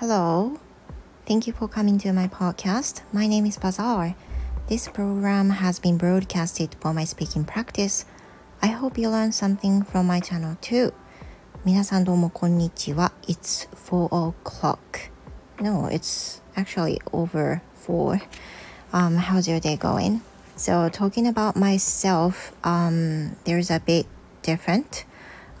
Hello. Thank you for coming to my podcast. My name is Bazaar. This program has been broadcasted for my speaking practice. I hope you learn something from my channel too. 皆さんどうもこんにちは。It's 4 o'clock. No, it's actually over 4. Um, how's your day going? So, talking about myself, um, there's a bit different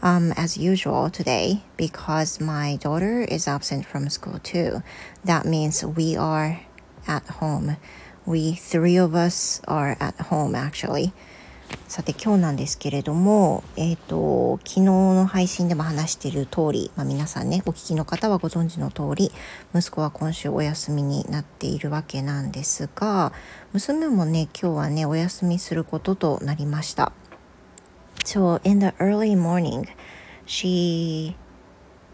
Um, as usual today because my daughter is absent from school too. That means we are at home. We three of us are at home actually. さて今日なんですけれども、えっ、ー、と、昨日の配信でも話している通り、まあ、皆さんね、お聞きの方はご存知の通り、息子は今週お休みになっているわけなんですが、娘もね、今日はね、お休みすることとなりました。So in the early morning, she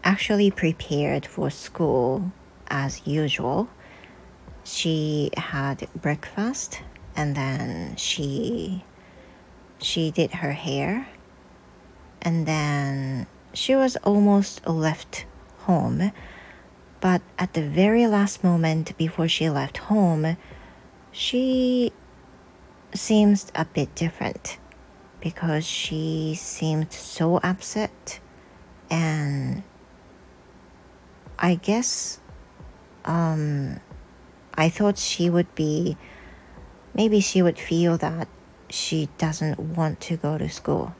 actually prepared for school as usual. She had breakfast and then she she did her hair and then she was almost left home. But at the very last moment before she left home, she seems a bit different because she seemed so upset and I guess um, I thought she would be maybe she would feel that she doesn't want to go to school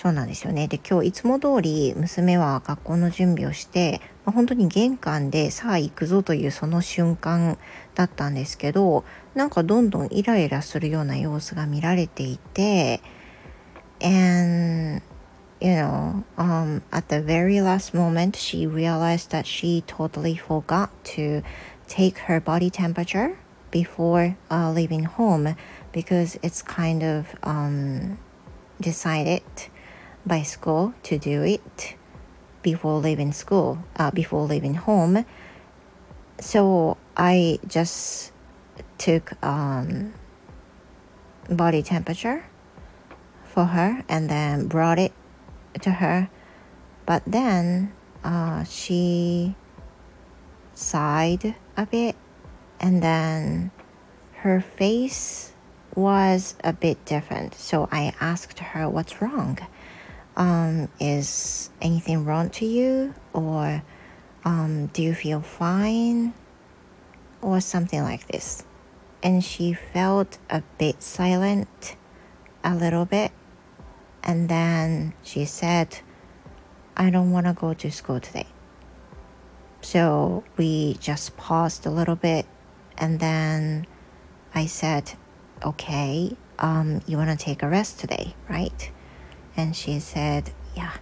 そうなんですよね。で、今日いつも通り娘は学校の準備をして、まあ、本当に玄関でさあ行くぞというその瞬間だったんですけど、なんかどんどんイライラするような様子が見られていて、and you know, um, at the very last moment, she realized that she totally forgot to take her body temperature before uh, leaving home because it's kind of um, decided by school to do it before leaving school, uh, before leaving home. So I just took um, body temperature for her and then brought it to her. But then uh, she sighed a bit and then her face was a bit different. So I asked her, What's wrong? um, is anything wrong to you or um, do you feel fine? or something like this. And she felt a bit silent a little bit. And then she said i don't want to go to school today. So we just paused a little bit and then i said okay um, you want to take a rest today right? And she said, Yeah.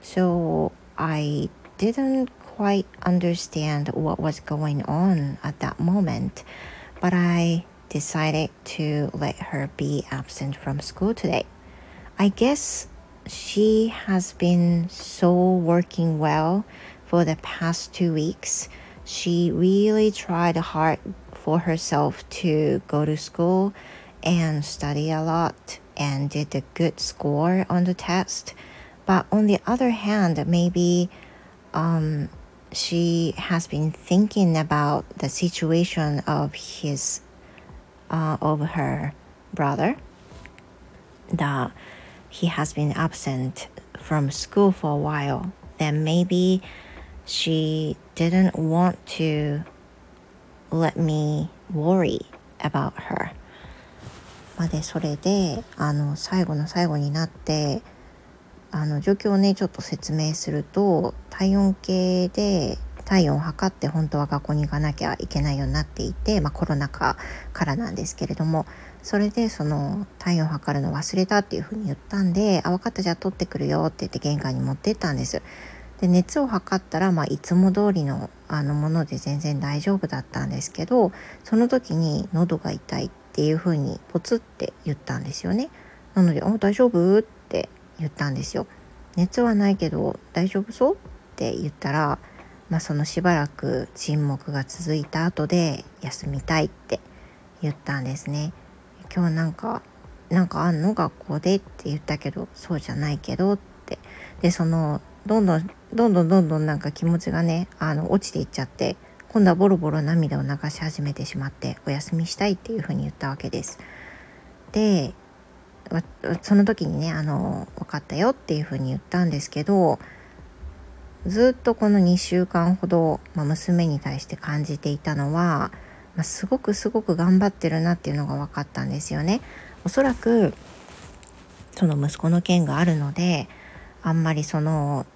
So I didn't quite understand what was going on at that moment, but I decided to let her be absent from school today. I guess she has been so working well for the past two weeks. She really tried hard for herself to go to school and study a lot and did a good score on the test. But on the other hand, maybe um, she has been thinking about the situation of his, uh, of her brother, that he has been absent from school for a while. Then maybe she didn't want to let me worry about her. までそれであの最後の最後になって あの状況をねちょっと説明すると体温計で体温を測って本当は学校に行かなきゃいけないようになっていて、まあ、コロナ禍からなんですけれどもそれでその体温を測るの忘れたっていうふうに言ったんで「あ分かったじゃあ取ってくるよ」って言って玄関に持ってったんです。で熱を測ったら、まあ、いつも通りのあのもので全然大丈夫だったんですけどその時に喉が痛いっていうふうにポツって言ったんですよね。なので「あ大丈夫?」って言ったんですよ。熱はないけど大丈夫そうって言ったら、まあ、そのしばらく沈黙が続いた後で休みたいって言ったんですね。今日なんかなんかあんの学校でって言ったけどそうじゃないけどってでそのどんどんどんどんどんどんなんか気持ちがねあの落ちていっちゃって今度はボロボロ涙を流し始めてしまってお休みしたいっていうふうに言ったわけです。でその時にねあの分かったよっていうふうに言ったんですけどずっとこの2週間ほど、まあ、娘に対して感じていたのは、まあ、すごくすごく頑張ってるなっていうのが分かったんですよね。おそらくその息子の件があるのであんまりその、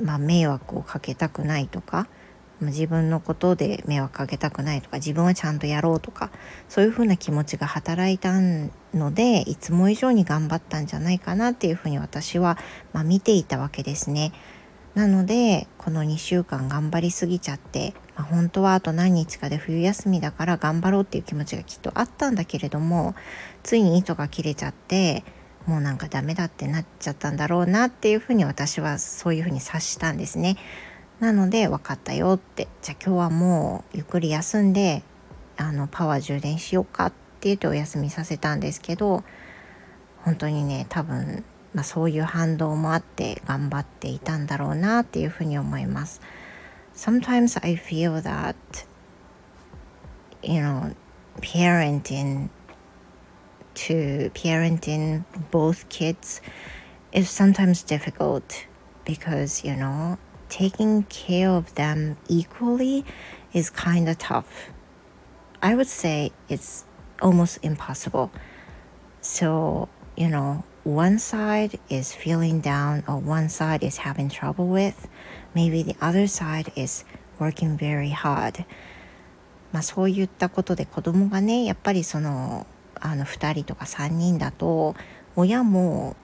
まあ、迷惑をかけたくないとか自分のことで迷惑かけたくないとか自分はちゃんとやろうとかそういうふうな気持ちが働いたのでいつも以上に頑張ったんじゃないかなっていうふうに私は、まあ、見ていたわけですね。なのでこの2週間頑張りすぎちゃって、まあ、本当はあと何日かで冬休みだから頑張ろうっていう気持ちがきっとあったんだけれどもついに糸が切れちゃってもうなんかダメだってなっちゃったんだろうなっていうふうに私はそういうふうに察したんですね。なので分かったよってじゃあ今日はもうゆっくり休んであのパワー充電しようかって言ってお休みさせたんですけど本当にね多分、まあ、そういう反動もあって頑張っていたんだろうなっていうふうに思います。Sometimes I feel that you know parenting to parenting both kids is sometimes difficult because you know taking care of them equally is kind of tough. I would say it's almost impossible. So, you know, one side is feeling down or one side is having trouble with, maybe the other side is working very hard. まあそういったことで子供がねやっぱりそのあの2人とか3人だと親も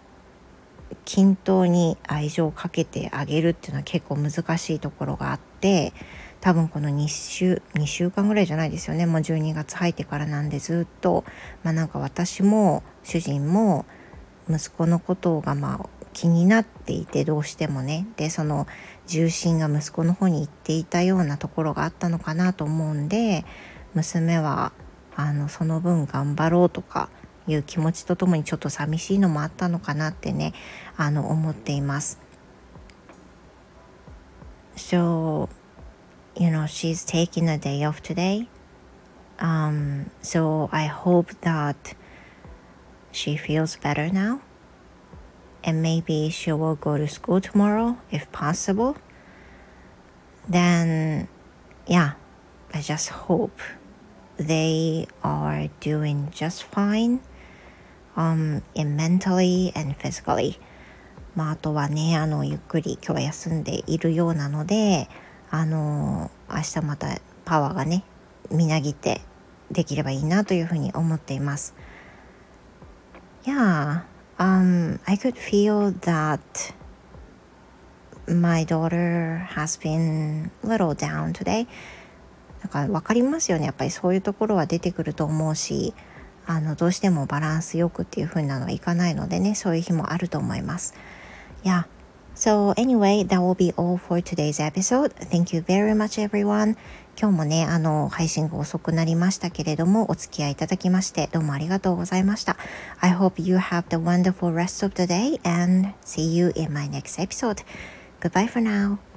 均等に愛情をかけてあげるっていうのは結構難しいところがあって多分この2週2週間ぐらいじゃないですよね。もう12月入ってからなんでずっと。まあなんか私も主人も息子のことがまあ気になっていてどうしてもね。でその重心が息子の方に行っていたようなところがあったのかなと思うんで娘はあのその分頑張ろうとかいう気持ちとともにちょっと寂しいのもあったのかなってねあの思っています。So, you know, she's taking a day off today. Um, so I hope that she feels better now. And maybe she will go to school tomorrow if possible. Then, yeah, I just hope they are doing just fine um, in mentally and physically. まああとはねあのゆっくり今日は休んでいるようなのであの明日またパワーがねみなぎってできればいいなというふうに思っています。Yeah um I could feel that my daughter has been little down today. なんか分かりますよね。やっぱりそういうところは出てくると思うし。あのどうしてもバランスよくっていう風なのはいかないのでねそういう日もあると思います。Yeah. So anyway, that will be all for today's episode. Thank you very much everyone. 今日もね、あの、配信が遅くなりましたけれども、お付き合いいただきまして、どうもありがとうございました。I hope you have the wonderful rest of the day and see you in my next episode. Goodbye for now.